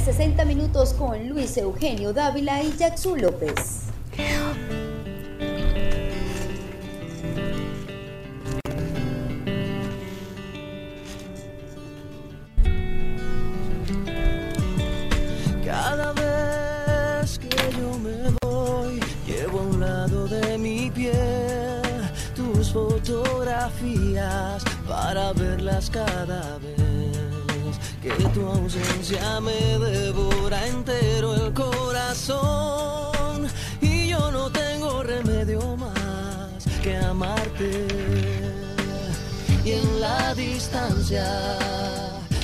en 60 minutos con Luis Eugenio Dávila y Jackson López. Cada vez que yo me voy, llevo a un lado de mi piel tus fotografías para verlas cada vez que tu ausencia me devora entero el corazón. Y yo no tengo remedio más que amarte. Y en la distancia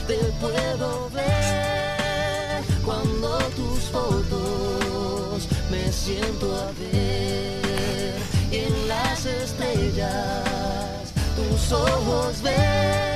te puedo ver cuando tus fotos me siento a ver. Y en las estrellas tus ojos ver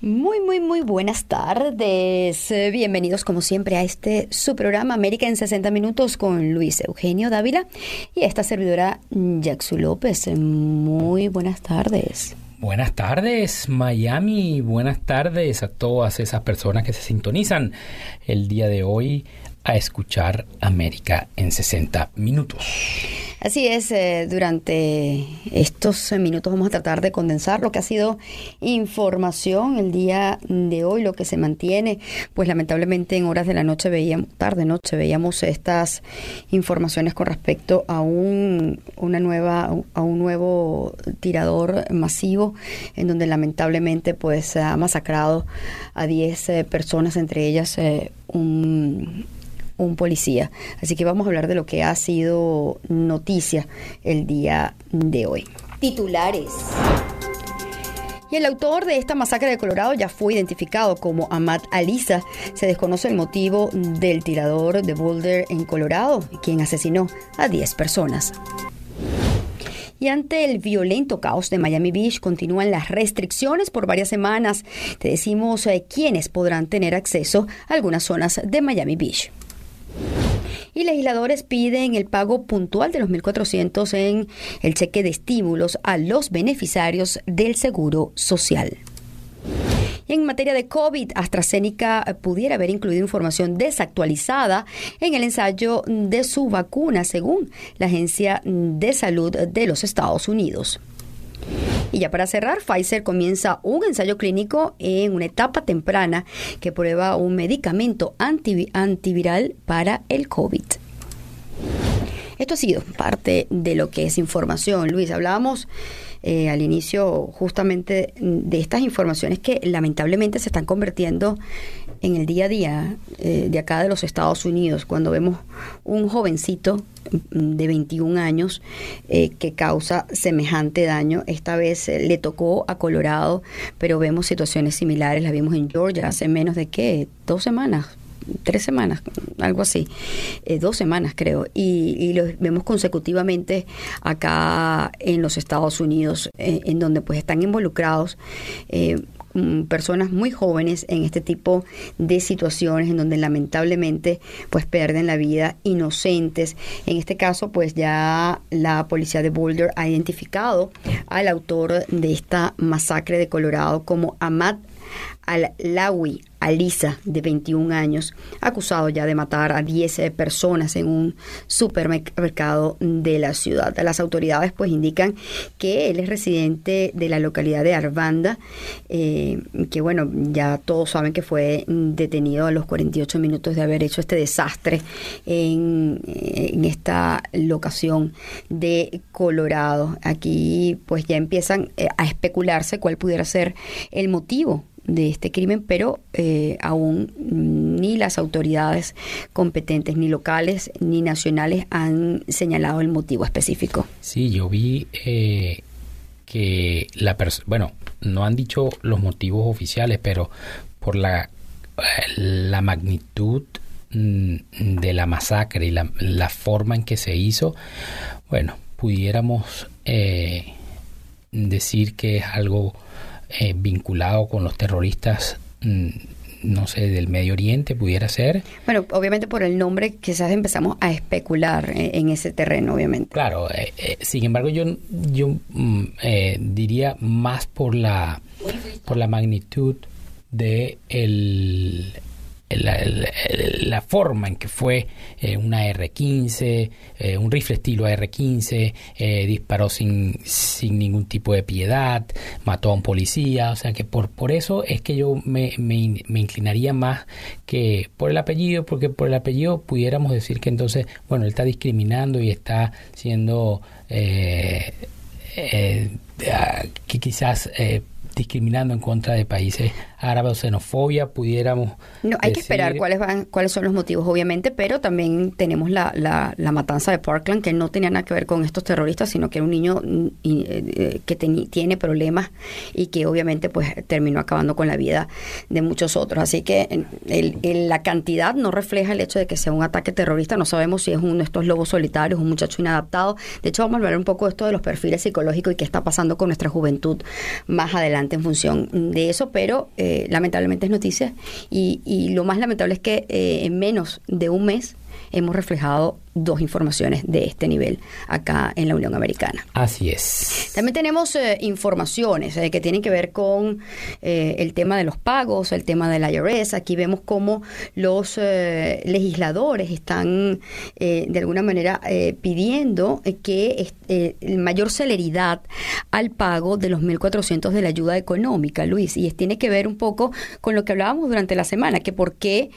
Muy, muy, muy buenas tardes. Bienvenidos como siempre a este su programa América en 60 minutos con Luis Eugenio Dávila y esta servidora Jaxu López. Muy buenas tardes. Buenas tardes, Miami. Buenas tardes a todas esas personas que se sintonizan el día de hoy a escuchar América en 60 minutos. Así es, eh, durante estos minutos vamos a tratar de condensar lo que ha sido información el día de hoy, lo que se mantiene, pues lamentablemente en horas de la noche veíamos, tarde noche veíamos estas informaciones con respecto a un, una nueva, a un nuevo tirador masivo en donde lamentablemente pues ha masacrado a 10 eh, personas, entre ellas eh, un un policía. Así que vamos a hablar de lo que ha sido noticia el día de hoy. Titulares. Y el autor de esta masacre de Colorado ya fue identificado como Ahmad Alisa. Se desconoce el motivo del tirador de Boulder en Colorado, quien asesinó a 10 personas. Y ante el violento caos de Miami Beach continúan las restricciones por varias semanas. Te decimos eh, quiénes podrán tener acceso a algunas zonas de Miami Beach. Y legisladores piden el pago puntual de los 1.400 en el cheque de estímulos a los beneficiarios del Seguro Social. En materia de COVID, AstraZeneca pudiera haber incluido información desactualizada en el ensayo de su vacuna, según la Agencia de Salud de los Estados Unidos. Y ya para cerrar, Pfizer comienza un ensayo clínico en una etapa temprana que prueba un medicamento anti- antiviral para el COVID. Esto ha sido parte de lo que es información. Luis, hablábamos eh, al inicio justamente de estas informaciones que lamentablemente se están convirtiendo en el día a día eh, de acá de los Estados Unidos, cuando vemos un jovencito mm, de 21 años eh, que causa semejante daño. Esta vez eh, le tocó a Colorado, pero vemos situaciones similares, las vimos en Georgia hace menos de qué, dos semanas, tres semanas, algo así, dos semanas creo, y, y lo vemos consecutivamente acá en los Estados Unidos, en donde pues están involucrados mm, personas muy jóvenes en este tipo de situaciones en donde lamentablemente pues pierden la vida inocentes. En este caso pues ya la policía de Boulder ha identificado al autor de esta masacre de Colorado como Ahmad al Lawi Alisa, de 21 años, acusado ya de matar a 10 eh, personas en un supermercado de la ciudad. Las autoridades pues indican que él es residente de la localidad de Arvanda, eh, que bueno, ya todos saben que fue detenido a los 48 minutos de haber hecho este desastre en, en esta locación de Colorado. Aquí pues ya empiezan eh, a especularse cuál pudiera ser el motivo de este crimen, pero eh, aún ni las autoridades competentes, ni locales ni nacionales, han señalado el motivo específico. Sí, yo vi eh, que la persona, bueno, no han dicho los motivos oficiales, pero por la, la magnitud mm, de la masacre y la, la, forma en que se hizo, bueno, pudiéramos eh, decir que es algo eh, vinculado con los terroristas mm, no sé, del Medio Oriente pudiera ser. Bueno, obviamente por el nombre quizás empezamos a especular eh, en, ese terreno, obviamente. Claro, eh, sin embargo yo, yo mm, diría más por la, por la magnitud de el, la, forma en que fue eh, una R-15, eh, un rifle estilo AR-15, eh, disparó sin, sin ningún tipo de piedad, mató a un policía, o sea que por, por eso es que yo me, me, me inclinaría más que por el apellido, porque por el apellido pudiéramos decir que entonces, bueno, él está discriminando y está siendo... Eh, que quizás discriminando en contra de países árabes o xenofobia, pudiéramos... No, hay que esperar cuáles van, cuáles son los motivos, obviamente, pero también tenemos la, la, matanza de Parkland, que no tenía nada que ver con estos terroristas, sino que era un niño mm, eh, que tiene problemas y que obviamente pues terminó acabando con la vida de muchos otros. Así que el, la cantidad no refleja el hecho de que sea un ataque terrorista, no sabemos si es uno de estos lobos solitarios, un muchacho inadaptado. De hecho, vamos a hablar un poco de esto de los perfiles psicológicos y qué está pasando con nuestra juventud más adelante en función de eso, pero eh, lamentablemente es noticia y, y, lo más lamentable es que eh, en menos de un mes hemos reflejado dos informaciones de este nivel acá en la Unión Americana. Así es. También tenemos eh, informaciones eh, que tienen que ver con eh, el tema de los pagos, el tema del IRS. Aquí vemos cómo los legisladores están de alguna manera pidiendo que mayor celeridad al pago de los 1.400 de la ayuda económica, Luis. Y tiene que ver un poco con lo que hablábamos durante la semana, que por qué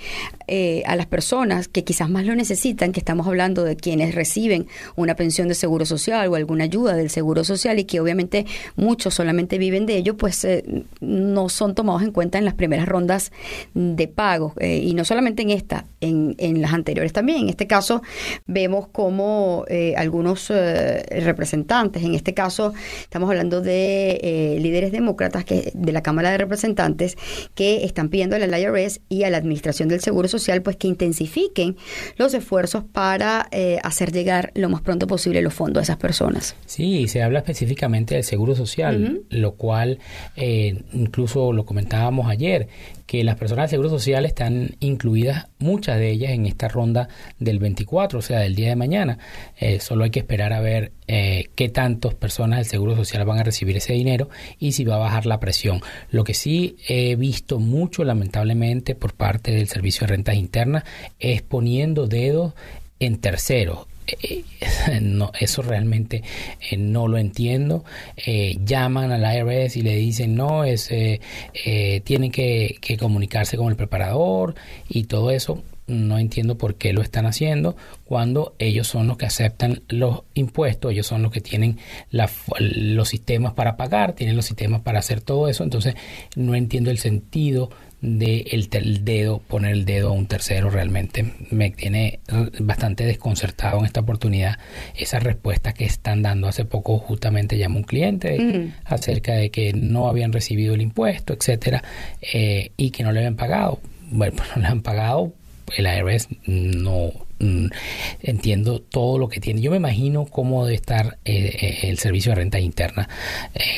a las personas que quizás más lo necesitan, que estamos hablando de quienes reciben una pensión de seguro social o alguna ayuda del seguro social y que obviamente muchos solamente viven de ello, pues eh, no son tomados en cuenta en las primeras rondas de pago. Eh, y no solamente en esta, en, en, las anteriores también. En este caso vemos como eh, algunos representantes, en este caso estamos hablando de líderes demócratas que de la Cámara de Representantes que están pidiendo al IRS y a la Administración del Seguro Social pues que intensifiquen los esfuerzos para eh, hacer llegar lo más pronto posible los fondos a esas personas. Sí, se habla específicamente del seguro social, lo cual eh, incluso lo comentábamos ayer, que las personas del Seguro Social están incluidas, muchas de ellas, en esta ronda del 24, o sea, del día de mañana. Eh, solo hay que esperar a ver eh, qué tantas personas del Seguro Social van a recibir ese dinero y si va a bajar la presión. Lo que sí he visto mucho, lamentablemente, por parte del Servicio de Rentas Internas, es poniendo dedos en terceros. Eh, no, eso realmente eh, no lo entiendo. Eh, llaman al IRS y le dicen no, es, tienen que, que, comunicarse con el preparador y todo eso. No entiendo por qué lo están haciendo cuando ellos son los que aceptan los impuestos, ellos son los que tienen los sistemas para pagar, tienen los sistemas para hacer todo eso. Entonces no entiendo el sentido de el, dedo, poner el dedo a un tercero realmente me tiene bastante desconcertado en esta oportunidad esa respuesta que están dando. Hace poco justamente llamó un cliente acerca de que no habían recibido el impuesto, etcétera, eh, y que no le habían pagado. Bueno, pues no le han pagado, el IRS no mm, entiendo todo lo que tiene. Yo me imagino cómo debe estar eh, eh, el servicio de renta interna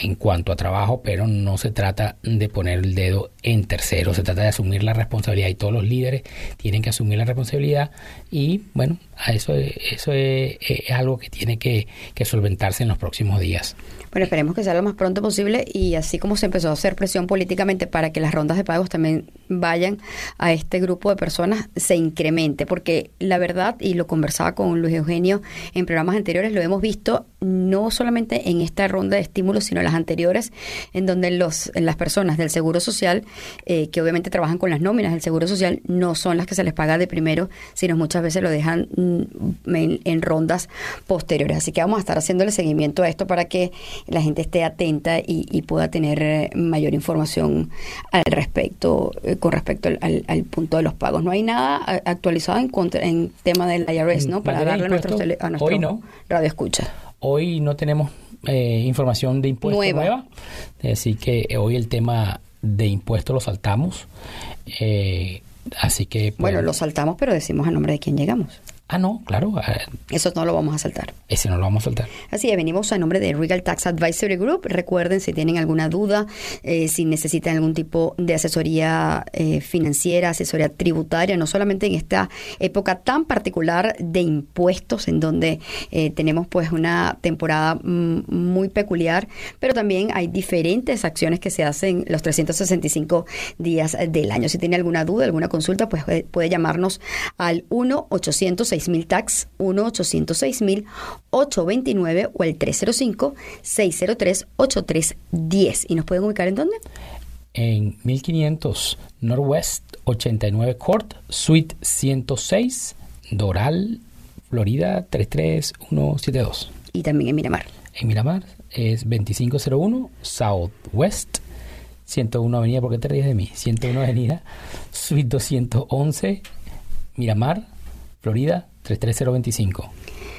en cuanto a trabajo, pero no se trata de poner el dedo en tercero, se trata de asumir la responsabilidad y todos los líderes tienen que asumir la responsabilidad y bueno, a eso, eso es, algo que tiene que, que solventarse en los próximos días. Bueno, esperemos que sea lo más pronto posible y así como se empezó a hacer presión políticamente para que las rondas de pagos también vayan a este grupo de personas, se incremente, porque la verdad, y lo conversaba con Luis Eugenio en programas anteriores, lo hemos visto no solamente en esta ronda de estímulos, sino en las anteriores, en donde los, las personas del Seguro Social, eh, que obviamente trabajan con las nóminas del Seguro Social, no son las que se les paga de primero, sino muchas veces lo dejan mm, en, rondas posteriores. Así que vamos a estar haciéndole seguimiento a esto para que la gente esté atenta y, pueda tener eh, mayor información al respecto eh, con respecto al, punto de los pagos. No hay nada actualizado en, en tema del IRS, ¿no? Para darle a nuestro, a nuestro no. radio escucha. Hoy no tenemos eh, información de impuestos nueva. así que hoy el tema de impuestos lo saltamos. así que... Bueno, lo saltamos, pero decimos a nombre de quién llegamos. Ah, no, claro. Ah, Eso no lo vamos a saltar. Ese no lo vamos a saltar. Así es, venimos a nombre de Regal Tax Advisory Group. Recuerden si tienen alguna duda, eh, si necesitan algún tipo de asesoría eh, financiera, asesoría tributaria, no solamente en esta época tan particular de impuestos, en donde eh, tenemos pues una temporada mm, muy peculiar, pero también hay diferentes acciones que se hacen los 365 días del año. Si tiene alguna duda, alguna consulta, pues puede llamarnos al 1 800 6000 TAX 1-806-829 o el 305-603-8310. ¿Y nos pueden ubicar en dónde? En 1500 Northwest 89 Court, Suite 106, Doral, Florida 33172. Y también en Miramar. En Miramar es 2501 Southwest 101 Avenida, ¿por qué te ríes de mí? 101 Avenida, Suite 211, Miramar, Florida 33025.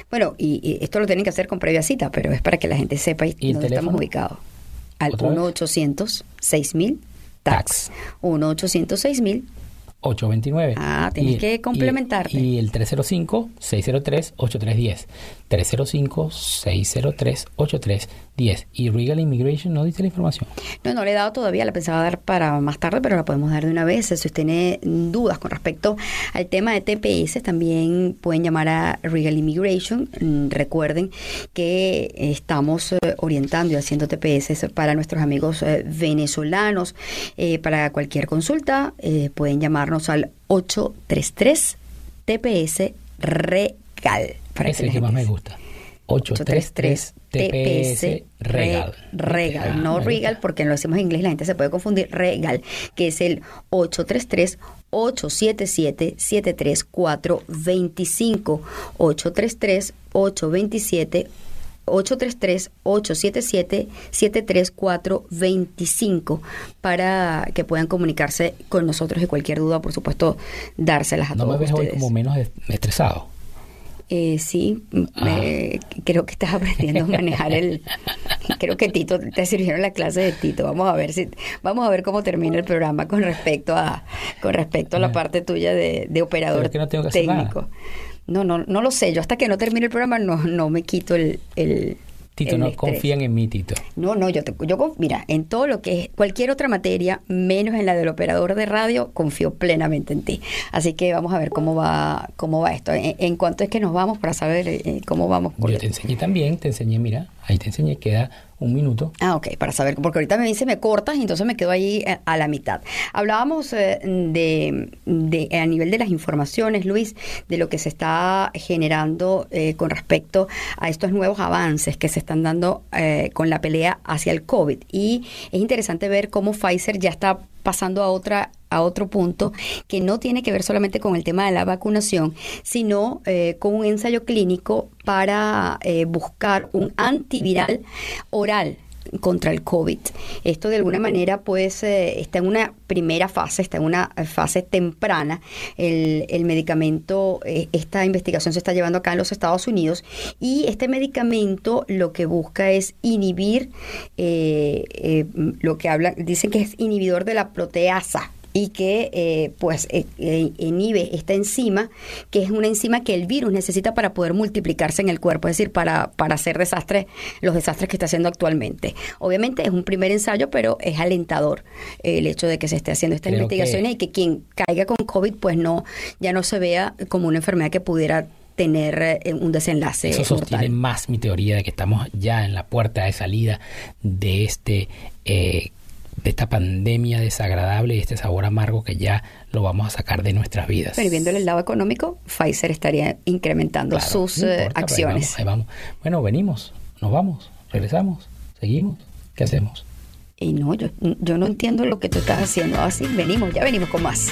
Bueno, y, esto lo tienen que hacer con previa cita, pero es para que la gente sepa ¿Y dónde estamos ubicados. Al 1-800-6000 TAX. 1-800-6000 829. Ah, tienes que complementarte. Y, el 305-603-8310. 305-603-8310. Y Regal Immigration no dice la información. No, no le he dado todavía, la pensaba dar para más tarde, pero la podemos dar de una vez. Si usted tiene dudas con respecto al tema de TPS, también pueden llamar a Regal Immigration. Mm, recuerden que estamos eh, orientando y haciendo TPS para nuestros amigos eh, venezolanos. Eh, para cualquier consulta, pueden llamarnos al 833 TPS Regal. Para es el que más me gusta. 833 TPS Regal. Regal, no Regal, porque lo decimos en inglés la gente se puede confundir. Regal, que es el 833 877 73425 833 827 833-877-73425 para que puedan comunicarse con nosotros y cualquier duda, por supuesto, dárselas a todos. ¿No me ves hoy como menos estresado? Eh, sí, ah. creo que estás aprendiendo a manejar el. creo que Tito te sirvieron la clase de Tito. Vamos a ver si vamos a ver cómo termina el programa con respecto a con respecto a la parte tuya de, operador técnico. No, no, no lo sé. Yo hasta que no termine el programa no, no me quito el, el Tito, no confían en mí, Tito. No, no, yo, te, yo, mira, en todo lo que es cualquier otra materia, menos en la del operador de radio, confío plenamente en ti. Así que vamos a ver cómo va, cómo va esto. En, cuanto es que nos vamos para saber eh, cómo vamos. Yo te enseñé también, te enseñé, mira, ahí te enseñé, queda un minuto. Ah, ok, para saber, porque ahorita me dice me cortas y entonces me quedo ahí eh, a la mitad. Hablábamos eh, de, de, a nivel de las informaciones, Luis, de lo que se está generando eh, con respecto a estos nuevos avances que se están dando con la pelea hacia el COVID. Y es interesante ver cómo Pfizer ya está pasando a otra a otro punto que no tiene que ver solamente con el tema de la vacunación, sino eh, con un ensayo clínico para eh, buscar un antiviral oral contra el COVID. Esto de alguna manera pues eh, está en una primera fase, está en una fase temprana. El, el medicamento, esta investigación se está llevando acá en los Estados Unidos y este medicamento lo que busca es inhibir lo que hablan, dicen que es inhibidor de la proteasa y que eh, pues eh, eh, inhibe esta enzima, que es una enzima que el virus necesita para poder multiplicarse en el cuerpo, es decir, para, para hacer desastres, los desastres que está haciendo actualmente. Obviamente es un primer ensayo, pero es alentador el hecho de que se esté haciendo estas investigaciones y que quien caiga con COVID pues no, ya no se vea como una enfermedad que pudiera tener un desenlace. Eso sostiene más mi teoría de que estamos ya en la puerta de salida de este eh, de esta pandemia desagradable y este sabor amargo que ya lo vamos a sacar de nuestras vidas. Pero viendo el lado económico, Pfizer estaría incrementando sus eh, acciones. vamos. Bueno, venimos, nos vamos, regresamos, seguimos, ¿qué hacemos? Y no, yo, yo no entiendo lo que tú estás haciendo. Así, venimos, ya venimos con más.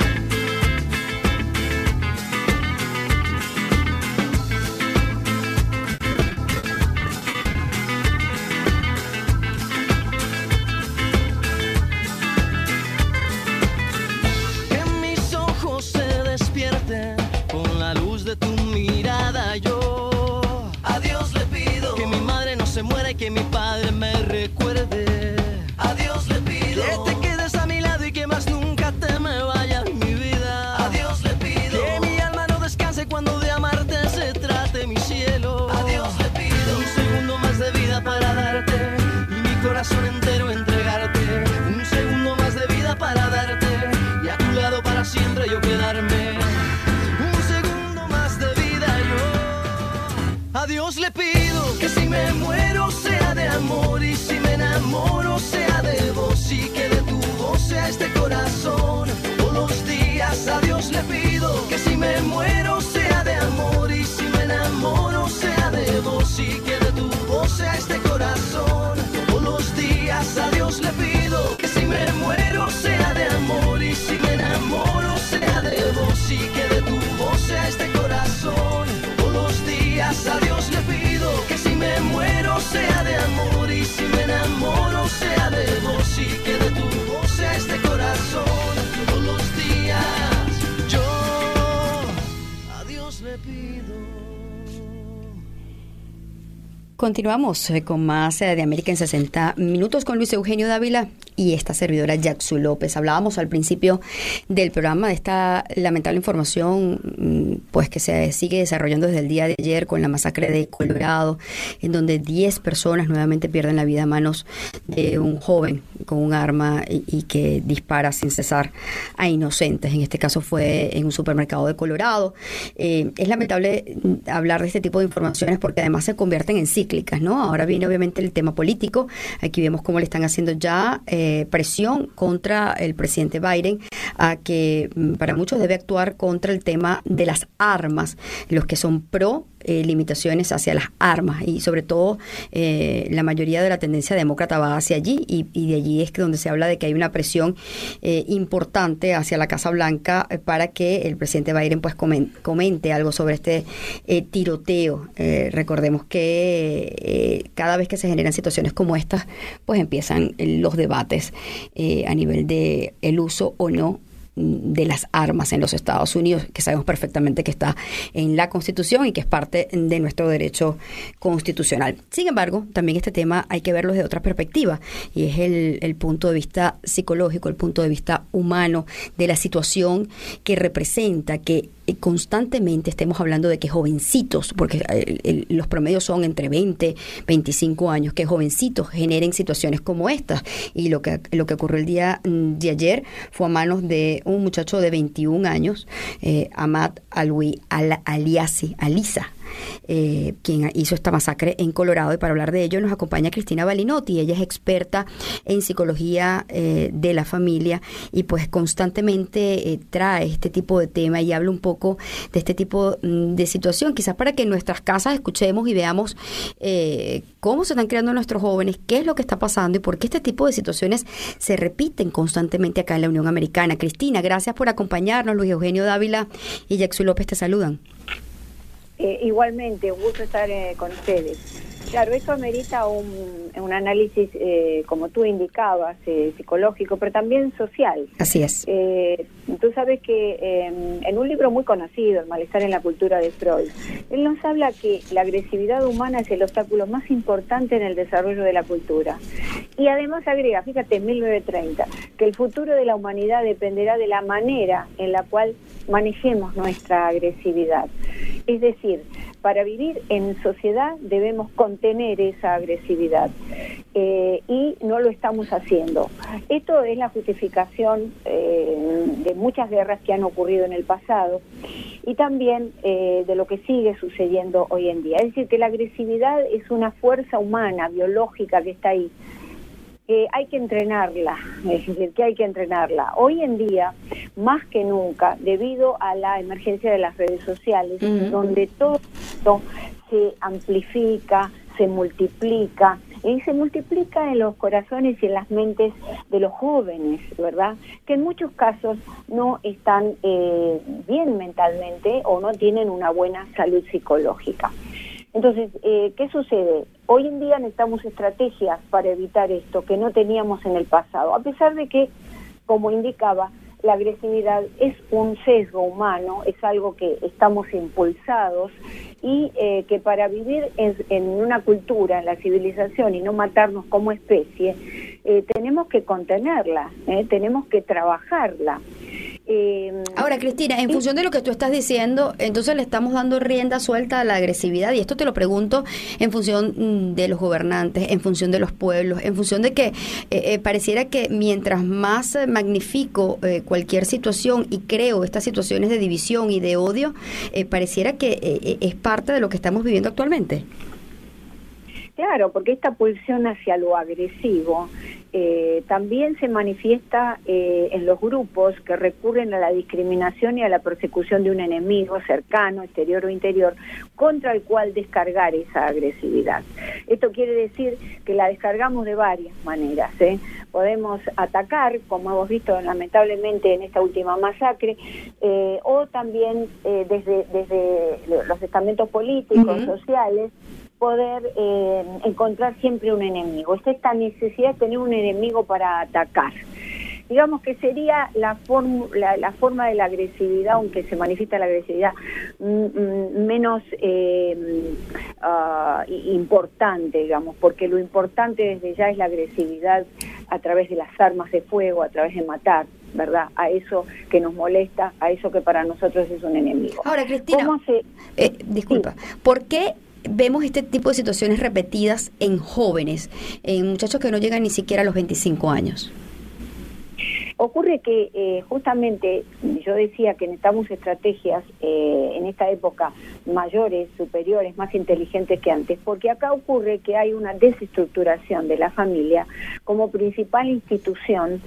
Sea de amor y si me enamoro sea de vos y que de tu voz este corazón. Todos los días yo a Dios le pido. Continuamos eh, con más eh, de América en 60 minutos con Luis Eugenio Dávila y esta servidora Jacksu López. Hablábamos al principio del programa de esta lamentable información pues que se sigue desarrollando desde el día de ayer con la masacre de Colorado, en donde 10 personas nuevamente pierden la vida a manos de un joven con un arma y, que dispara sin cesar a inocentes. En este caso fue en un supermercado de Colorado. Eh, es lamentable hablar de este tipo de informaciones porque además se convierten en cíclicas, ¿no? Ahora viene obviamente el tema político. Aquí vemos cómo le están haciendo ya eh, presión contra el presidente Biden a que mm, para muchos debe actuar contra el tema de las armas, los que son pro eh, limitaciones hacia las armas y sobre todo eh, la mayoría de la tendencia demócrata va hacia allí y, de allí es que donde se habla de que hay una presión eh, importante hacia la Casa Blanca para que el presidente Biden pues comente, algo sobre este tiroteo. recordemos que cada vez que se generan situaciones como estas pues empiezan los debates a nivel de el uso o no de las armas en los Estados Unidos, que sabemos perfectamente que está en la Constitución y que es parte de nuestro derecho constitucional. Sin embargo, también este tema hay que verlo desde otra perspectiva y es el, el punto de vista psicológico, el punto de vista humano de la situación que representa que constantemente estemos hablando de que jovencitos, porque eh, los promedios son entre 20, 25 años, que jovencitos generen situaciones como estas. Y lo que, lo que ocurrió el día mm, de ayer fue a manos de un muchacho de 21 años, eh, Ahmad Alwi Al Aliasi, Alisa eh, quien hizo esta masacre en Colorado. Y para hablar de ello nos acompaña Cristina Balinotti. Ella es experta en psicología eh, de la familia y pues constantemente eh, trae este tipo de tema y habla un poco de este tipo mm, de situación, quizás para que en nuestras casas escuchemos y veamos cómo se están creando nuestros jóvenes, qué es lo que está pasando y por qué este tipo de situaciones se repiten constantemente acá en la Unión Americana. Cristina, gracias por acompañarnos. Luis Eugenio Dávila y Jackson López te saludan. Eh, igualmente, un gusto estar eh, con ustedes. Claro, eso amerita un, un análisis, eh, como tú indicabas, psicológico, pero también social. Así es. tú sabes que em, en un libro muy conocido, El malestar en la cultura de Freud, él nos habla que la agresividad humana es el obstáculo más importante en el desarrollo de la cultura. Y además agrega, fíjate, en 1930, que el futuro de la humanidad dependerá de la manera en la cual manejemos nuestra agresividad. Es decir, para vivir en sociedad debemos contener esa agresividad eh, y no lo estamos haciendo. Esto es la justificación eh, de muchas guerras que han ocurrido en el pasado y también eh, de lo que sigue sucediendo hoy en día. Es decir, que la agresividad es una fuerza humana, biológica que está ahí hay que entrenarla, es decir, que hay que entrenarla. Hoy en día, más que nunca, debido a la emergencia de las redes sociales, donde todo esto se amplifica, se multiplica, y se multiplica en los corazones y en las mentes de los jóvenes, ¿verdad? Que en muchos casos no están eh, bien mentalmente o no tienen una buena salud psicológica. Entonces, eh, ¿qué sucede? Hoy en día necesitamos estrategias para evitar esto que no teníamos en el pasado, a pesar de que, como indicaba, la agresividad es un sesgo humano, es algo que estamos impulsados y eh, que para vivir en, una cultura, en la civilización y no matarnos como especie, eh, tenemos que contenerla, tenemos que trabajarla. Eh, Ahora, Cristina, en función de lo que tú estás diciendo, entonces le estamos dando rienda suelta a la agresividad y esto te lo pregunto en función mm, de los gobernantes, en función de los pueblos, en función de que eh, eh, pareciera que mientras más magnifico cualquier situación y creo estas situaciones de división y de odio, pareciera que es parte de lo que estamos viviendo actualmente. Claro, porque esta pulsión hacia lo agresivo eh, también se manifiesta eh, en los grupos que recurren a la discriminación y a la persecución de un enemigo cercano, exterior o interior, contra el cual descargar esa agresividad. Esto quiere decir que la descargamos de varias maneras. ¿eh? Podemos atacar, como hemos visto lamentablemente en esta última masacre, o también desde, desde los estamentos políticos, sociales, poder eh, encontrar siempre un enemigo. Es esta necesidad de tener un enemigo para atacar. Digamos que sería la, la, forma de la agresividad, aunque se manifiesta la agresividad, menos eh, ah, importante, digamos, porque lo importante desde ya es la agresividad a través de las armas de fuego, a través de matar. ¿verdad? A eso que nos molesta, a eso que para nosotros es un enemigo. Ahora, Cristina, eh, disculpa, ¿por qué vemos este tipo de situaciones repetidas en jóvenes, en muchachos que no llegan ni siquiera a los 25 años? Ocurre que eh, justamente yo decía que necesitamos estrategias eh, en esta época mayores, superiores, más inteligentes que antes, porque acá ocurre que hay una desestructuración de la familia como principal institución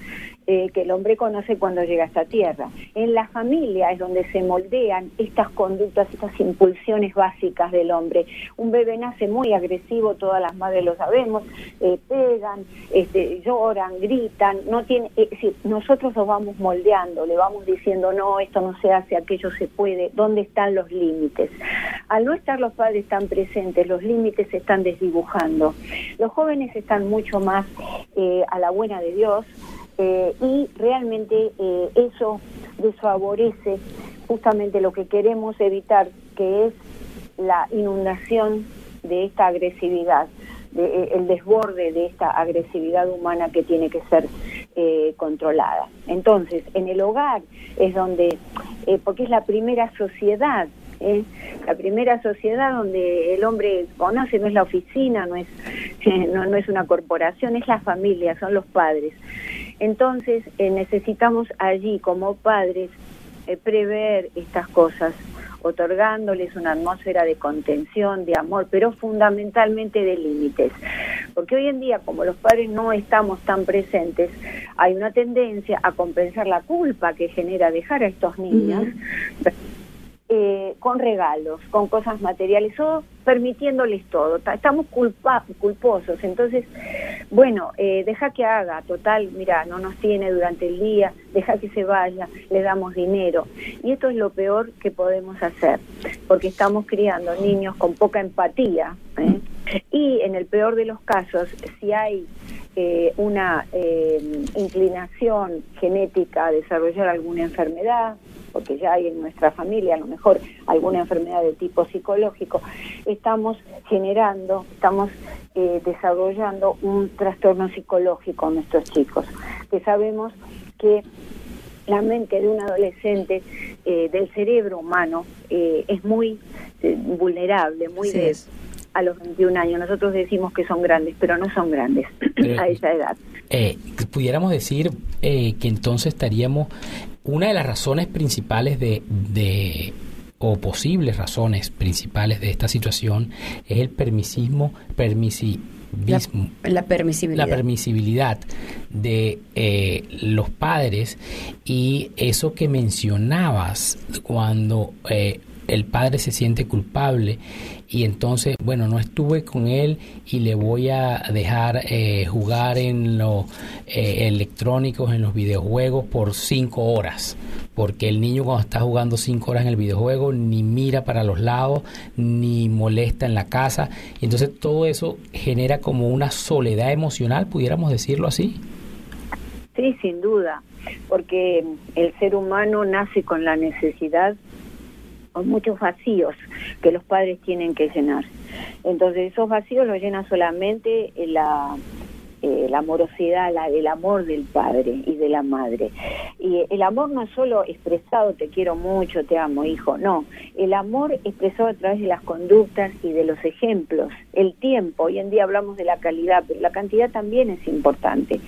eh, que el hombre conoce cuando llega a esta tierra. En la familia es donde se moldean estas conductas, estas impulsiones básicas del hombre. Un bebé nace muy agresivo, todas las madres lo sabemos, eh, pegan, este, lloran, gritan, no tiene, es decir, nosotros los vamos moldeando, le vamos diciendo no, esto no se hace, aquello se puede, ¿dónde están los límites? Al no estar los padres tan presentes, los límites se están desdibujando. Los jóvenes están mucho más eh, a la buena de Dios, eh, y realmente eh, eso desfavorece justamente lo que queremos evitar, que es la inundación de esta agresividad, de, eh, el desborde de esta agresividad humana que tiene que ser controlada. Entonces, en el hogar es donde, porque es la primera sociedad la primera sociedad donde el hombre conoce, no es la oficina, no es, no, no es una corporación, es la familia, son los padres. Entonces eh, necesitamos allí como padres eh, prever estas cosas, otorgándoles una atmósfera de contención, de amor, pero fundamentalmente de límites. Porque hoy en día, como los padres no estamos tan presentes, hay una tendencia a compensar la culpa que genera dejar a estos niños. Eh, con regalos, con cosas materiales o permitiéndoles todo. Estamos culpa culposos, entonces, bueno, eh, deja que haga, total, mira, no nos tiene durante el día, deja que se vaya, le damos dinero. Y esto es lo peor que podemos hacer, porque estamos criando niños con poca empatía. ¿eh? Y en el peor de los casos, si hay una inclinación genética a desarrollar alguna enfermedad, porque ya hay en nuestra familia a lo mejor alguna enfermedad de tipo psicológico, estamos generando, estamos eh, desarrollando un trastorno psicológico en nuestros chicos, que sabemos que la mente de un adolescente, eh, del cerebro humano, eh, es muy vulnerable, muy de, a los 21 años. Nosotros decimos que son grandes, pero no son grandes a esa edad. pudiéramos decir que entonces estaríamos una de las razones principales de, de o posibles razones principales de esta situación es el permisismo, permisivismo, la, permisibilidad. la permisibilidad de eh, los padres y eso que mencionabas cuando eh, el padre se siente culpable y entonces, bueno, no estuve con él y le voy a dejar eh, jugar en los eh, electrónicos, en los videojuegos por cinco horas, porque el niño cuando está jugando cinco horas en el videojuego ni mira para los lados, ni molesta en la casa, y entonces todo eso genera como una soledad emocional, pudiéramos decirlo así. Sí, sin duda, porque el ser humano nace con la necesidad con muchos vacíos que los padres tienen que llenar. Entonces esos vacíos los llena solamente la, eh, la amorosidad, la, el amor del padre y de la madre. Y el amor no es solo expresado, te quiero mucho, te amo, hijo, no. El amor expresado a través de las conductas y de los ejemplos, el tiempo. Hoy en día hablamos de la calidad, pero la cantidad también es importante.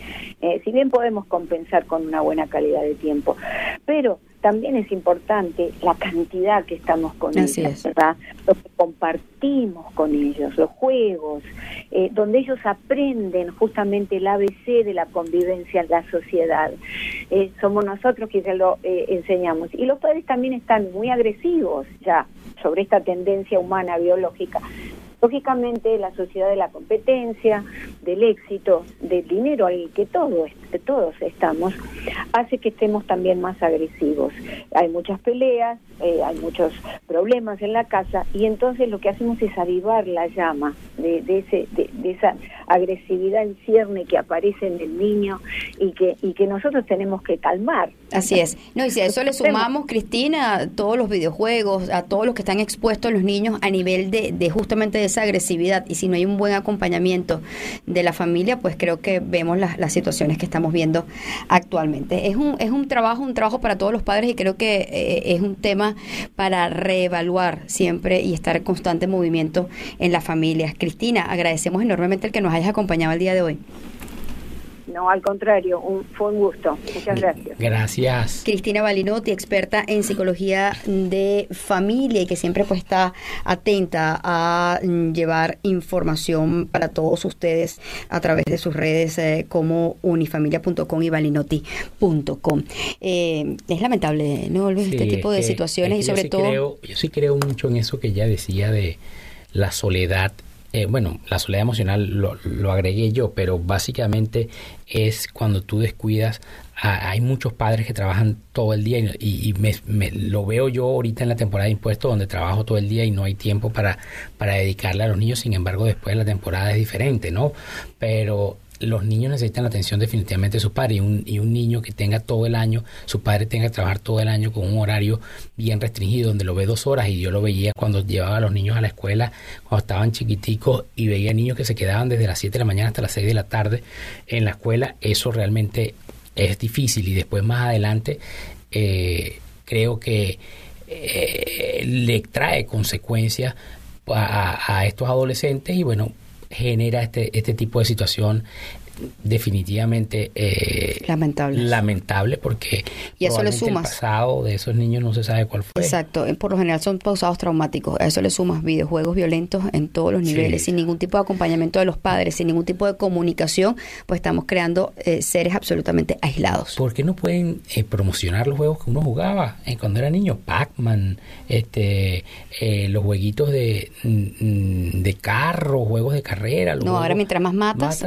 Eh, si bien podemos compensar con una buena calidad de tiempo, pero también es importante la cantidad que estamos con ellos, ¿verdad? Lo que compartimos con ellos, los juegos, eh, donde ellos aprenden justamente el ABC de la convivencia en la sociedad. Eh, somos nosotros quienes lo eh, enseñamos. Y los padres también están muy agresivos ya sobre esta tendencia humana biológica Lógicamente, la sociedad de la competencia, del éxito, del dinero al que todos, todos estamos, hace que estemos también más agresivos. Hay muchas peleas, eh, hay muchos problemas en la casa y entonces lo que hacemos es avivar la llama de, ese, de, esa agresividad en cierne que aparece en el niño y que, y que nosotros tenemos que calmar. Así es. No, y si a eso le sumamos, Cristina, todos los videojuegos, a todos los que están expuestos los niños a nivel de, de justamente esa agresividad y si no hay un buen acompañamiento de la familia, pues creo que vemos las, las situaciones que estamos viendo actualmente. Es un, es un trabajo, un trabajo para todos los padres y creo que eh, es un tema para reevaluar siempre y estar en constante movimiento en las familias. Cristina, agradecemos enormemente el que nos hayas acompañado el día de hoy. No, al contrario, un, fue un gusto. Muchas gracias. Gracias. Cristina Balinotti, experta en psicología de familia y que siempre pues está atenta a mm, llevar información para todos ustedes a través de sus redes eh, como unifamilia.com y balinotti.com. Eh, es lamentable, ¿no? este tipo de situaciones y sobre todo... yo sí creo mucho en eso que ella decía de la soledad eh, bueno, la soledad emocional lo, agregué yo, pero básicamente es cuando tú descuidas. hay muchos padres que trabajan todo el día y, me, lo veo yo ahorita en la temporada de impuestos donde trabajo todo el día y no hay tiempo para, para dedicarle a los niños. Sin embargo, después de la temporada es diferente, ¿no? Pero los niños necesitan la atención definitivamente de su padre y un, y un niño que tenga todo el año, su padre tenga que trabajar todo el año con un horario bien restringido donde lo ve dos horas y yo lo veía cuando llevaba a los niños a la escuela cuando estaban chiquiticos y veía niños que se quedaban desde las 7 de la mañana hasta las 6 de la tarde en la escuela, eso realmente es difícil y después más adelante eh, creo que eh, le trae consecuencias a, a estos adolescentes y bueno, genera este, este tipo de situación definitivamente eh, lamentable lamentable porque y eso le sumas el pasado de esos niños no se sabe cuál fue. Exacto. Por lo general son pausados traumáticos. A eso le sumas videojuegos violentos en todos los niveles sin ningún tipo de acompañamiento de los padres sin ningún tipo de comunicación pues estamos creando eh, seres absolutamente aislados. ¿por qué no pueden eh, promocionar los juegos que uno jugaba cuando era niño Pac-Man este los jueguitos de de carro juegos de carrera no ahora mientras más matas,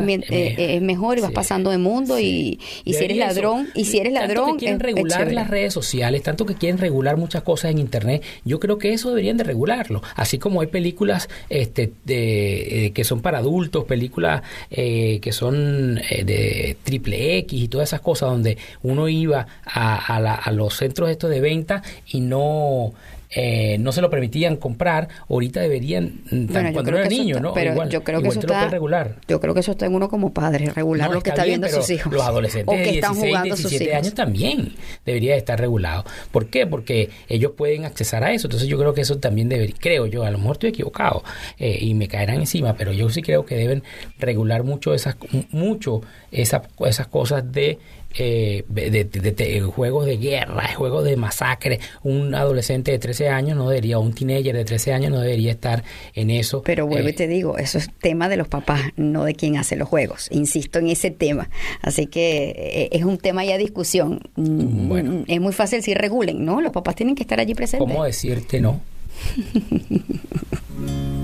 mejor y vas pasando de mundo y, y si eres ladrón, y si eres ladrón... Tanto que quieren regular las redes sociales, tanto que quieren regular muchas cosas en Internet, yo creo que eso deberían de regularlo. Así como hay películas este, de, eh, que son para adultos, películas eh, que son eh, de triple X y todas esas cosas donde uno iba a, a, a los centros estos de venta y no eh, no se lo permitían comprar, ahorita deberían, mm, cuando era niño, ¿no? Pero yo creo que eso está regular. Yo creo que eso está en uno como padre, regular lo que está, viendo sus hijos. Los adolescentes de 16, 17 años también debería estar regulado. ¿Por qué? Porque ellos pueden accesar a eso. Entonces yo creo que eso también debería, creo yo, a lo mejor estoy equivocado eh, y me caerán encima, pero yo sí creo que deben regular mucho esas, mucho esas, esas cosas de eh, de, juegos de guerra, juegos de masacre. Un adolescente de 13 años no debería, un teenager de 13 años no debería estar en eso. Pero vuelvo y eh, te digo, eso es tema de los papás, no de quien hace los juegos. Insisto en ese tema. Así que eh, es un tema ya de discusión. Bueno. Es muy fácil si regulen, ¿no? Los papás tienen que estar allí presentes. ¿Cómo decirte no?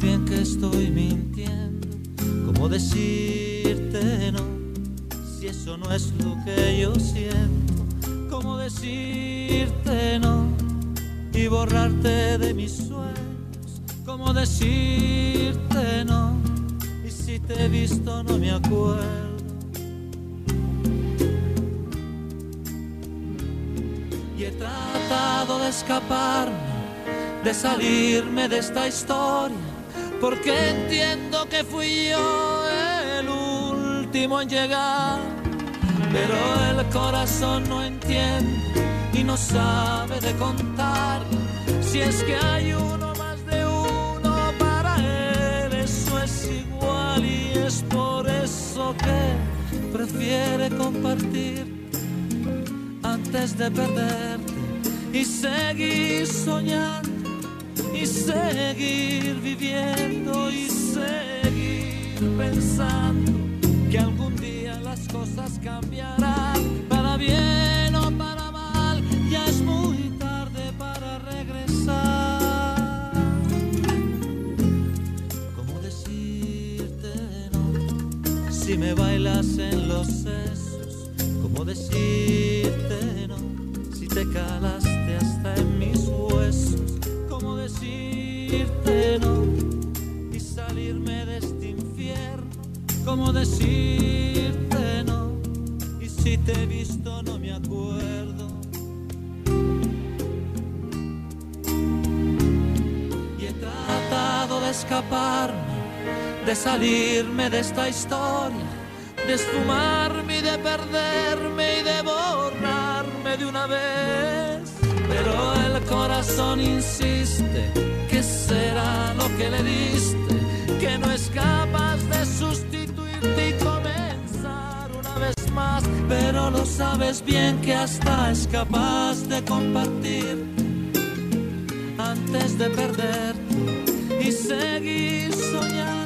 bien que estoy mintiendo. ¿Cómo decirte no? Si eso no es lo que yo siento. ¿Cómo decirte no? Y borrarte de mis sueños. ¿Cómo decirte no? Y si te he visto no me acuerdo. Y he tratado de escaparme, de salirme de esta historia porque entiendo que fui yo el último en llegar, pero el corazón no entiende y no sabe de contar. Si es que hay uno más de uno para él, eso es igual y es por eso que prefiere compartir antes de perderte y seguir soñando y seguir viviendo y seguir pensando que algún día las cosas cambiarán para bien o para mal, ya es muy tarde para regresar. ¿Cómo decirte no si me bailas en los sesos? ¿Cómo decirte no si te calaste hasta en mis huesos? Decirte no y salirme de este infierno. Como decirte no y si te he visto no me acuerdo. Y he tratado de escaparme, de salirme de esta historia, de esfumarme y de perderme y de borrar desfomarme de una vez. El corazón insiste, ¿qué será lo que le diste? Que no es capaz de sustituirte y comenzar una vez más. Pero lo sabes bien que hasta es capaz de compartir antes de perder y seguir soñando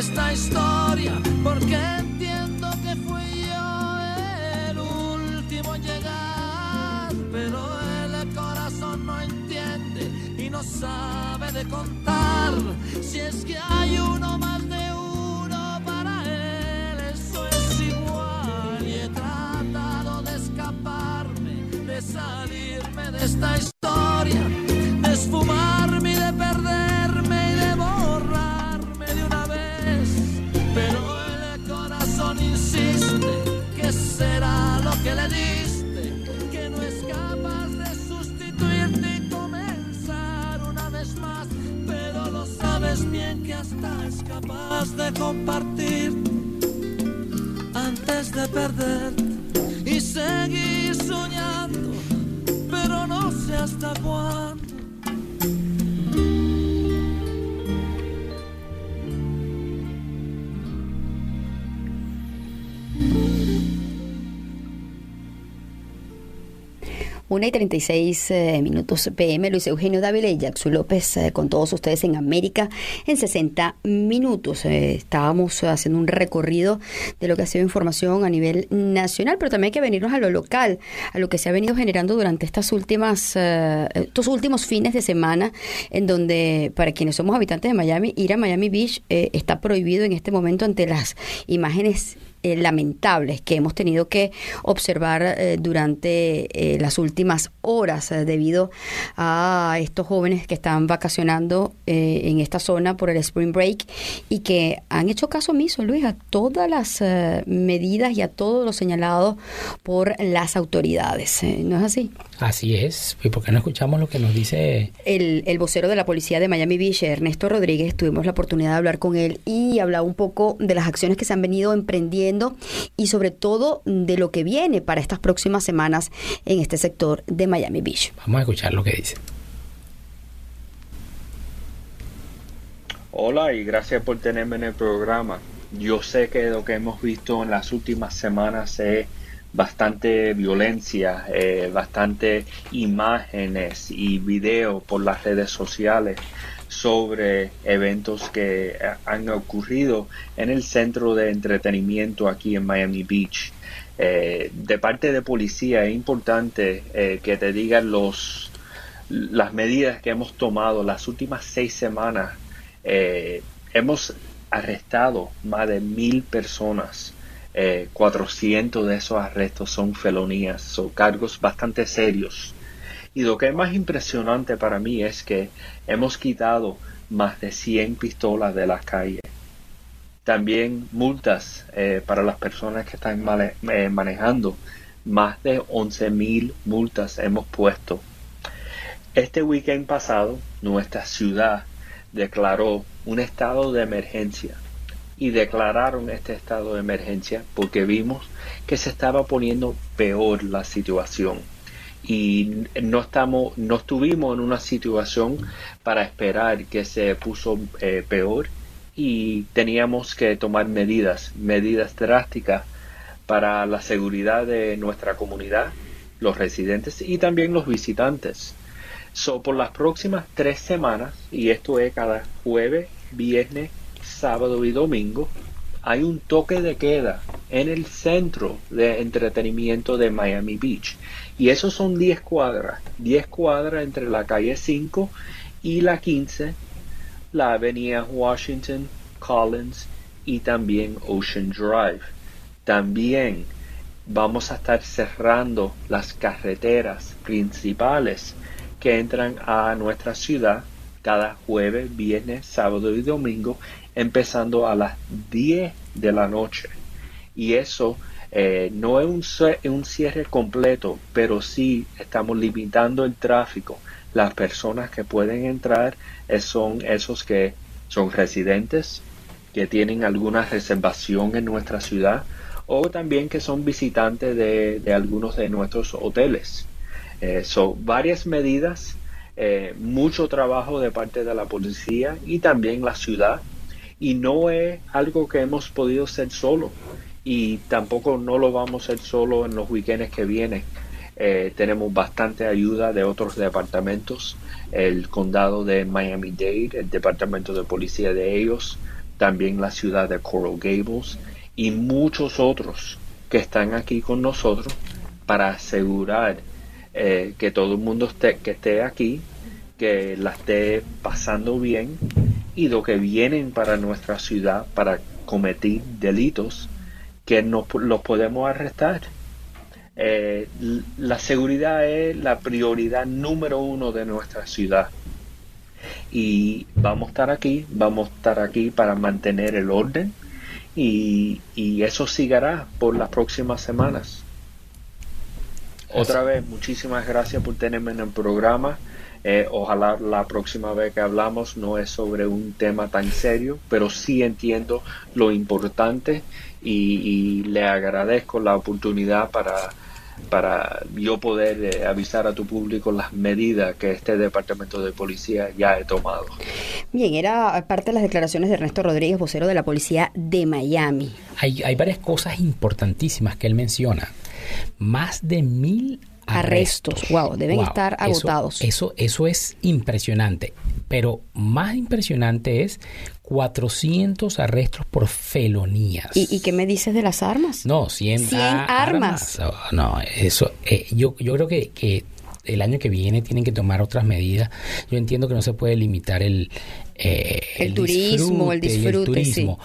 esta historia, porque entiendo que fui yo el último en llegar, pero el corazón no entiende y no sabe de contar. Si es que hay uno más de uno para él, eso es igual. Y he tratado de escaparme, de salirme de esta historia, que hasta es capaz de compartir antes de perder 1 y 36 eh, minutos PM, Luis Eugenio Dávila y Jackson López eh, con todos ustedes en América en 60 minutos. Eh, estábamos haciendo un recorrido de lo que ha sido información a nivel nacional, pero también hay que venirnos a lo local, a lo que se ha venido generando durante estas últimas, eh, estos últimos fines de semana, en donde para quienes somos habitantes de Miami, ir a Miami Beach está prohibido en este momento ante las imágenes eh, lamentables que hemos tenido que observar eh, durante eh, las últimas horas eh, debido a estos jóvenes que están vacacionando eh, en esta zona por el Spring Break y que han hecho caso omiso, Luis, a todas las medidas y a todo lo señalado por las autoridades. ¿No es así? Así es. ¿Y por qué no escuchamos lo que nos dice El, el vocero de la policía de Miami Beach, Ernesto Rodríguez, tuvimos la oportunidad de hablar con él y hablaba un poco de las acciones que se han venido emprendiendo y sobre todo de lo que viene para estas próximas semanas en este sector de Miami Beach. Vamos a escuchar lo que dice. Hola y gracias por tenerme en el programa. Yo sé que lo que hemos visto en las últimas semanas es bastante violencia, eh, bastante imágenes y videos por las redes sociales sobre eventos que eh, han ocurrido en el centro de entretenimiento aquí en Miami Beach. Eh, de parte de policía es importante eh, que te digan los las medidas que hemos tomado las últimas seis semanas. Hemos arrestado más de mil personas. Eh, 400 de esos arrestos son felonías, son cargos bastante serios. Y lo que es más impresionante para mí es que hemos quitado más de 100 pistolas de las calles. También multas eh, para las personas que están eh, manejando. Más de 11.000 multas hemos puesto. Este weekend pasado, nuestra ciudad declaró un estado de emergencia y declararon este estado de emergencia porque vimos que se estaba poniendo peor la situación. Y no estamos no estuvimos en una situación para esperar que se puso eh, peor y teníamos que tomar medidas medidas drásticas para la seguridad de nuestra comunidad los residentes y también los visitantes. So, por las próximas tres semanas, y esto es cada jueves, viernes, sábado y domingo, hay un toque de queda en el centro de entretenimiento de Miami Beach. Y esos son 10 cuadras, 10 cuadras entre la calle 5 y la 15, la avenida Washington, Collins y también Ocean Drive. También vamos a estar cerrando las carreteras principales que entran a nuestra ciudad cada jueves, viernes, sábado y domingo, empezando a las 10 de la noche. Y eso eh, no es un, un cierre completo, pero sí estamos limitando el tráfico. Las personas que pueden entrar son esos que son residentes, que tienen alguna reservación en nuestra ciudad o también que son visitantes de, algunos de nuestros hoteles. Eh, son varias medidas, eh, mucho trabajo de parte de la policía y también la ciudad. Y no es algo que hemos podido hacer solo y tampoco no lo vamos a hacer solo en los weekends que vienen. Eh, tenemos bastante ayuda de otros departamentos, el condado de Miami-Dade, el departamento de policía de ellos, también la ciudad de Coral Gables y muchos otros que están aquí con nosotros para asegurar eh, que todo el mundo esté, que esté aquí, que la esté pasando bien y que vienen para nuestra ciudad para cometer delitos que no los podemos arrestar. Eh, la seguridad es la prioridad número uno de nuestra ciudad y vamos a estar aquí, vamos a estar aquí para mantener el orden y, eso seguirá por las próximas semanas. Otra vez, muchísimas gracias por tenerme en el programa. Eh, ojalá la próxima vez que hablamos no es sobre un tema tan serio, pero sí entiendo lo importante y le agradezco la oportunidad para para yo poder eh, avisar a tu público las medidas que este departamento de policía ya ha tomado. Bien, era parte de las declaraciones de Ernesto Rodríguez, vocero de la policía de Miami. Hay, hay varias cosas importantísimas que él menciona. Más de mil arrestos. Wow, deben estar agotados. Eso, eso, es impresionante. Pero más impresionante es 400 arrestos por felonías. ¿Y, qué me dices de las armas? No, 100, 100 armas. Oh, no, eso, eh, yo, yo creo que, que el año que viene tienen que tomar otras medidas. Yo entiendo que no se puede limitar el, eh, el, turismo, el disfrute, turismo,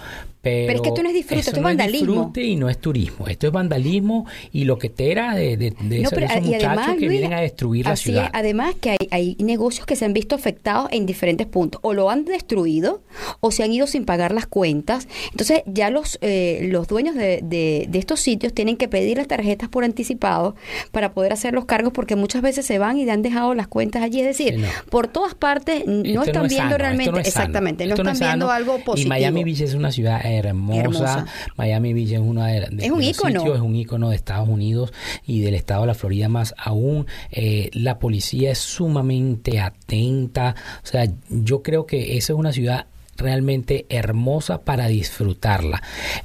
pero, es que esto no es disfrute, esto es vandalismo. disfrute y no es turismo. Esto es vandalismo y lo que te era de, de, esos, muchachos que vienen a destruir la ciudad. además que hay, hay negocios que se han visto afectados en diferentes puntos. O lo han destruido o se han ido sin pagar las cuentas. Entonces ya los, eh, los dueños de, de, estos sitios tienen que pedir las tarjetas por anticipado para poder hacer los cargos porque muchas veces se van y han dejado las cuentas allí. Es decir, por todas partes no están viendo realmente, exactamente, no están viendo algo positivo. Y Miami Beach es una ciudad hermosa. Miami Beach es una de, de, es un es un ícono de Estados Unidos y del estado de la Florida más aún. Eh, la policía es sumamente atenta. O sea, yo creo que esa es una ciudad realmente hermosa para disfrutarla.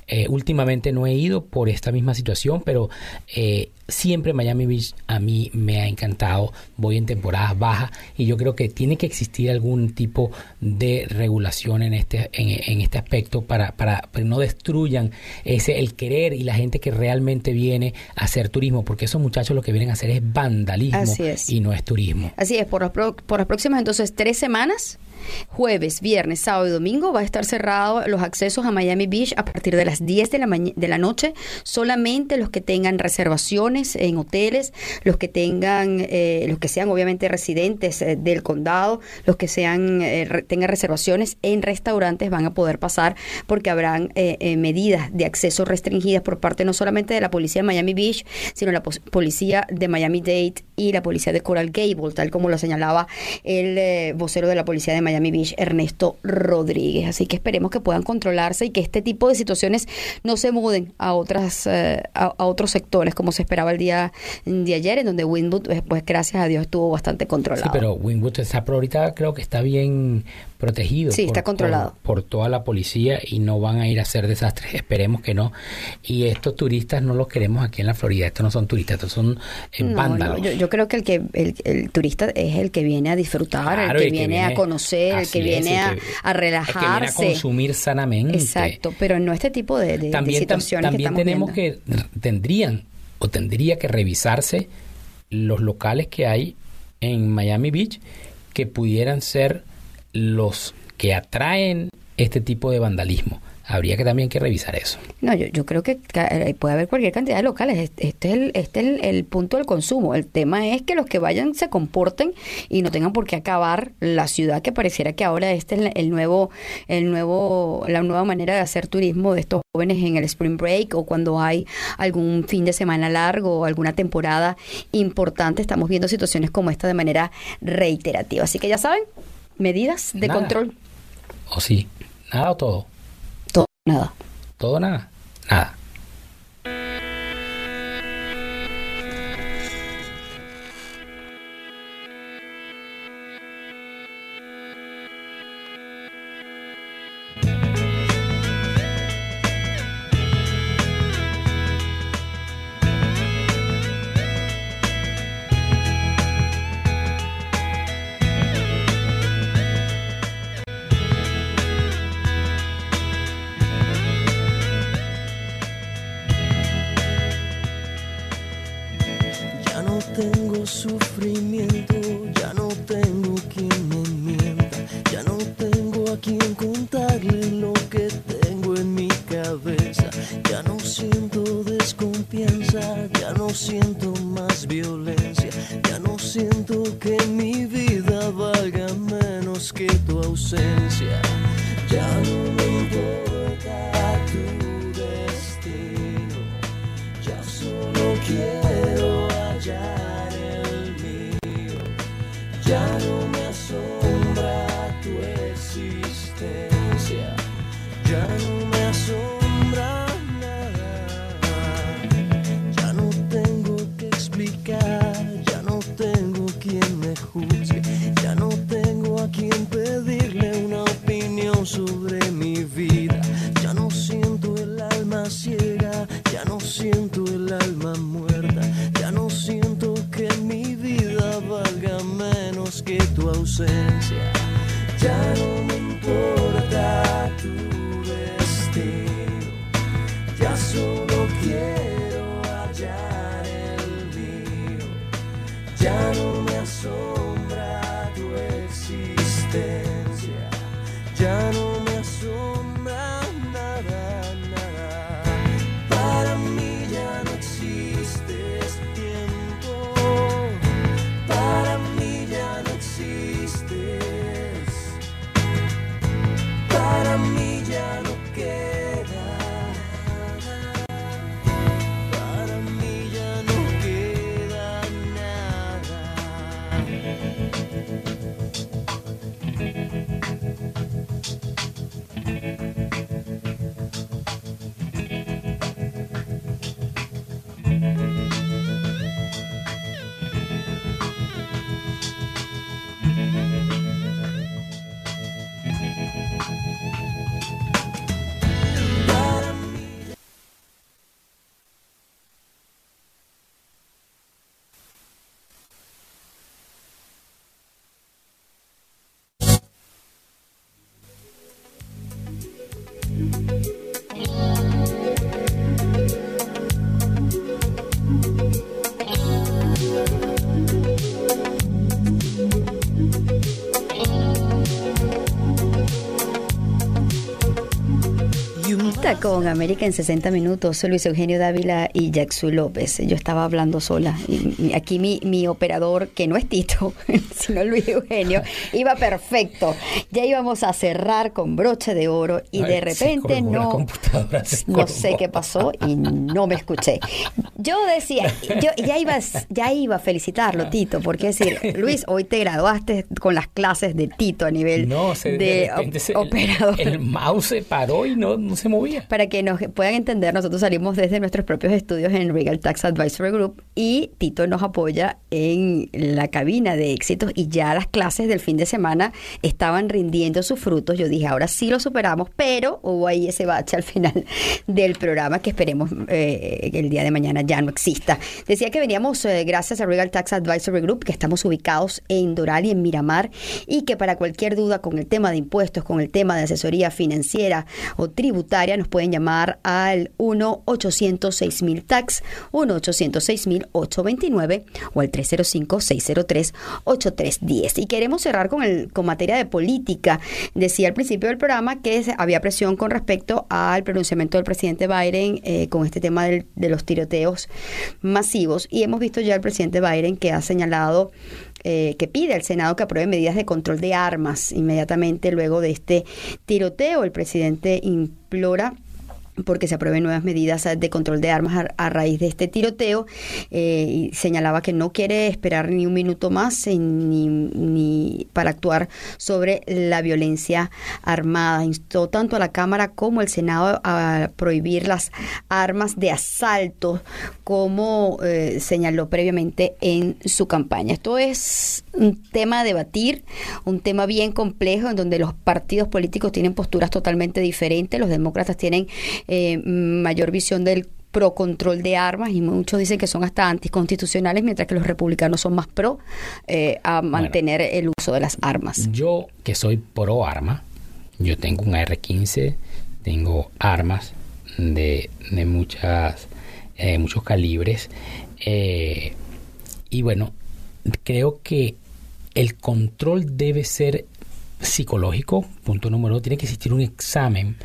Eh, últimamente no he ido por esta misma situación, pero eh, siempre Miami Beach a mí me ha encantado. Voy en temporadas bajas y yo creo que tiene que existir algún tipo de regulación en este, en, este aspecto para, para que no destruyan ese el querer y la gente que realmente viene a hacer turismo, porque esos muchachos lo que vienen a hacer es vandalismo y no es turismo. Así es, por, por las próximas entonces tres semanas Jueves, viernes, sábado y domingo va a estar cerrado los accesos a Miami Beach a partir de las 10 de la, de la noche. Solamente los que tengan reservaciones en hoteles, los que tengan, eh, los que sean obviamente residentes eh, del condado, los que sean eh, tengan reservaciones en restaurantes van a poder pasar porque habrán medidas de acceso restringidas por parte no solamente de la policía de Miami Beach, sino la policía de Miami Dade y la policía de Coral Gable, tal como lo señalaba el vocero de la policía de Miami Miami Ernesto Rodríguez. Así que esperemos que puedan controlarse y que este tipo de situaciones no se muden a otras eh, a, otros sectores como se esperaba el día de ayer, en donde Winwood, pues, pues gracias a Dios, estuvo bastante controlado. Sí, pero Winwood está, ahorita creo que está bien protegido. Sí, está controlado. Por, toda la policía y no van a ir a hacer desastres. Esperemos que no. Y estos turistas no los queremos aquí en la Florida. Estos no son turistas, estos son eh, vándalos. yo, creo que el que el, turista es el que viene a disfrutar, el, que viene, a conocer, el que viene a, relajarse. El que viene a consumir sanamente. Exacto, pero no este tipo de, de, también, situaciones También tenemos que, tendrían o tendría que revisarse los locales que hay en Miami Beach que pudieran ser los que atraen este tipo de vandalismo. habría que también que revisar eso. No, yo, yo creo que eh, puede haber cualquier cantidad de locales. Este, es, el, este es el, punto del consumo. El tema es que los que vayan se comporten y no tengan por qué acabar la ciudad que pareciera que ahora este es el nuevo, el nuevo, la nueva manera de hacer turismo de estos jóvenes en el spring break o cuando hay algún fin de semana largo o alguna temporada importante. Estamos viendo situaciones como esta de manera reiterativa. Así que ya saben, medidas de control. ¿O sí? ¿Nada o todo? Todo, nada. ¿Todo nada? Nada. Ya no siento que mi vida valga menos que tu ausencia. Ya no me importa. Con América en 60 minutos, soy Luis Eugenio Dávila y Jackson López. Yo estaba hablando sola. Y aquí mi, mi operador, que no es Tito, sino Luis Eugenio, iba perfecto. Ya íbamos a cerrar con broche de oro y de repente no, no sé qué pasó y no me escuché. Yo decía, yo ya iba, ya iba a felicitarlo, Tito, porque decir, Luis, hoy te graduaste con las clases de Tito a nivel de, operador. El, mouse se paró y no, no se movía. Para que nos puedan entender, nosotros salimos desde nuestros propios estudios en Regal Tax Advisory Group y Tito nos apoya en la cabina de éxitos y ya las clases del fin de semana estaban rindiendo sus frutos. Yo dije, ahora sí lo superamos, pero hubo ahí ese bache al final del programa que esperemos eh, el día de mañana ya no exista. Decía que veníamos eh, gracias a Regal Tax Advisory Group, que estamos ubicados en Doral y en Miramar, y que para cualquier duda con el tema de impuestos, con el tema de asesoría financiera o tributaria, nos pueden llamar al 1-800-6000-TAX, 1-800-6000-829 o al 305-603-8310. Y queremos cerrar con, el, con materia de política. Decía al principio del programa que había presión con respecto al pronunciamiento del presidente Biden eh, con este tema de los tiroteos masivos y hemos visto ya al presidente Biden que ha señalado eh, que pide al Senado que apruebe medidas de control de armas inmediatamente luego de este tiroteo. El presidente implora porque se aprueben nuevas medidas de control de armas a, raíz de este tiroteo. Eh, y señalaba que no quiere esperar ni un minuto más ni, ni, para actuar sobre la violencia armada. Instó tanto a la Cámara como al Senado a prohibir las armas de asalto, como eh, señaló previamente en su campaña. Esto es un tema a debatir, un tema bien complejo en donde los partidos políticos tienen posturas totalmente diferentes. Los demócratas tienen eh, mayor visión del pro control de armas y muchos dicen que son hasta anticonstitucionales, mientras que los republicanos son más pro eh, a mantener el uso de las armas. Yo que soy pro arma, yo tengo un AR-15, tengo armas de, de muchas, eh, muchos calibres y bueno, creo que el control debe ser psicológico, punto número uno, tiene que existir un examen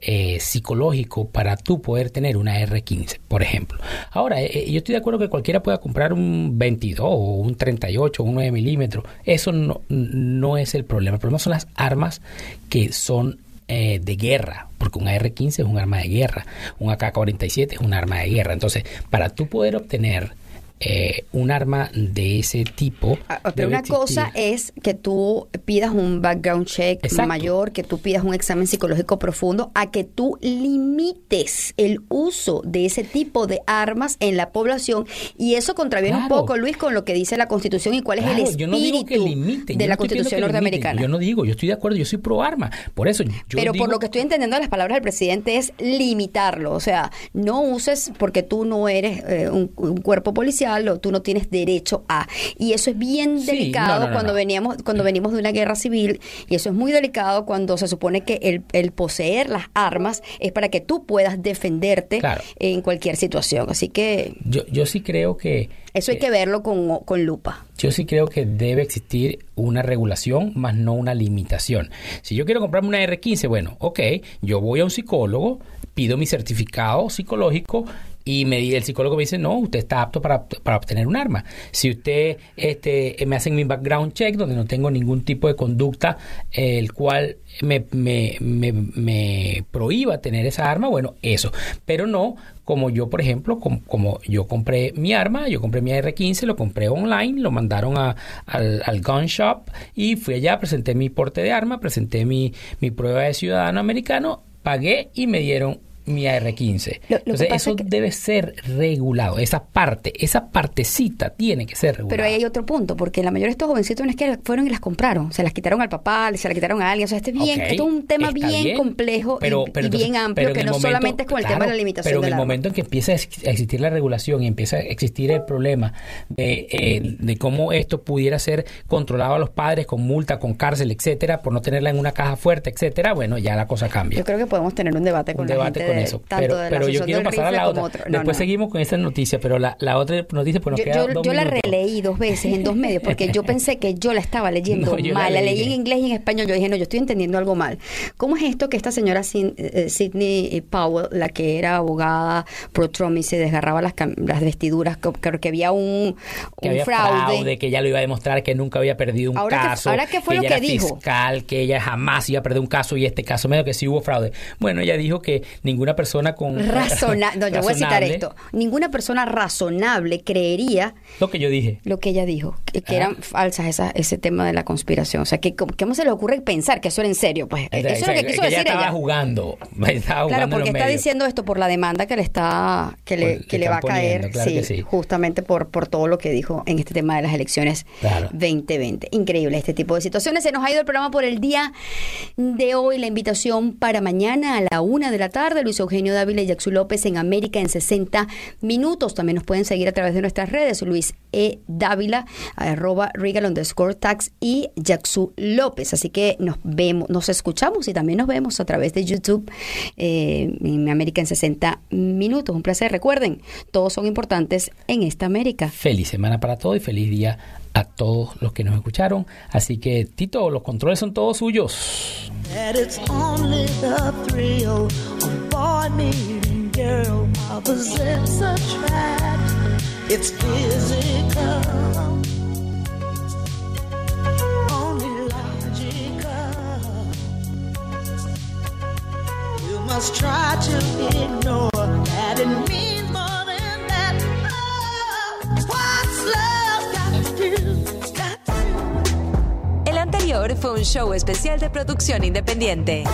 eh, psicológico para tú poder tener una R15, por ejemplo. Ahora, eh, eh, yo estoy de acuerdo que cualquiera pueda comprar un 22 o un 38 o un 9 milímetros. Eso no, no es el problema. El problema son las armas que son de guerra, porque un AR-15 es un arma de guerra, un AK-47 es un arma de guerra. Entonces, para tú poder obtener eh, un arma de ese tipo. Ah, pero una cosa es que tú pidas un background check mayor, que tú pidas un examen psicológico profundo, a que tú limites el uso de ese tipo de armas en la población. Y eso contraviene un poco, Luis, con lo que dice la Constitución y cuál es el espíritu de la Constitución norteamericana. Yo no digo, yo estoy de acuerdo, yo soy pro arma. Por eso Pero por lo que estoy entendiendo de las palabras del presidente es limitarlo. O sea, no uses porque tú no eres eh, un cuerpo policial o tú no tienes derecho a. Y eso es bien delicado cuando veníamos cuando venimos de una guerra civil y eso es muy delicado cuando se supone que el, el poseer las armas es para que tú puedas defenderte en cualquier situación. Así que yo, yo sí creo que eso hay que verlo con, con lupa. Yo sí creo que debe existir una regulación, más no una limitación. Si yo quiero comprarme una R15, bueno, ok, yo voy a un psicólogo, pido mi certificado psicológico y me, el psicólogo me dice, no, usted está apto para, para, obtener un arma. Si usted este, me hacen mi background check, donde no tengo ningún tipo de conducta, el cual me, me, me, me, prohíba tener esa arma, bueno, eso. Pero no como yo, por ejemplo, como, yo compré mi arma, yo compré mi AR-15, lo compré online, lo mandaron a, al, al, gun shop y fui allá, presenté mi porte de arma, presenté mi, mi prueba de ciudadano americano, pagué y me dieron mi AR-15. Entonces, eso debe ser regulado. Esa parte, esa partecita tiene que ser regulada. Pero ahí hay otro punto, porque la mayoría de estos jovencitos no es que fueron y las compraron. Se las quitaron al papá, se las quitaron a alguien. O sea, este es bien, es un tema bien, complejo y, bien amplio, que no solamente es con el tema de la limitación Pero en el momento en que empieza a existir la regulación y empieza a existir el problema de, eh, de cómo esto pudiera ser controlado a los padres con multa, con cárcel, etcétera, por no tenerla en una caja fuerte, etcétera, bueno, ya la cosa cambia. Yo creo que podemos tener un debate con la gente eso. pero, yo quiero pasar a la otra. Después seguimos con esta noticia, pero la, la otra noticia pues nos yo, queda yo, yo la releí dos veces en dos medios porque yo pensé que yo la estaba leyendo mal. La, leí en inglés y en español. Yo dije, no, yo estoy entendiendo algo mal. ¿Cómo es esto que esta señora eh, Sidney Powell, la que era abogada pro Trump y se desgarraba las, las vestiduras, creo que había un, un fraude. Que ella lo iba a demostrar que nunca había perdido un caso. ahora, ¿qué fue lo que era dijo? fiscal, que ella jamás iba a perder un caso y este caso medio que sí hubo fraude. Bueno, ella dijo que ninguna persona con... Razonable, no, yo voy a citar esto. Ninguna persona razonable creería... Lo que yo dije. Lo que ella dijo, que, eran falsas esa, ese tema de la conspiración. O sea, que ¿cómo se le ocurre pensar que eso era en serio? Pues eso es lo que quiso decir ella. Jugando, estaba jugando. Claro, porque está diciendo esto por la demanda que le está que le, que le va a caer, sí, justamente por, por todo lo que dijo en este tema de las elecciones 2020. Increíble este tipo de situaciones. Se nos ha ido el programa por el día de hoy. La invitación para mañana a la una de la tarde. Luis Eugenio Dávila y Jackson López en América en 60 minutos. También nos pueden seguir a través de nuestras redes, Luis E. Dávila, arroba regal underscore tax y Jackson López. Así que nos vemos, nos escuchamos y también nos vemos a través de YouTube eh, en América en 60 minutos. Un placer. Recuerden, todos son importantes en esta América. Feliz semana para todos y feliz día a todos los que nos escucharon. Así que, Tito, los controles son todos suyos. fue un show especial de producción independiente.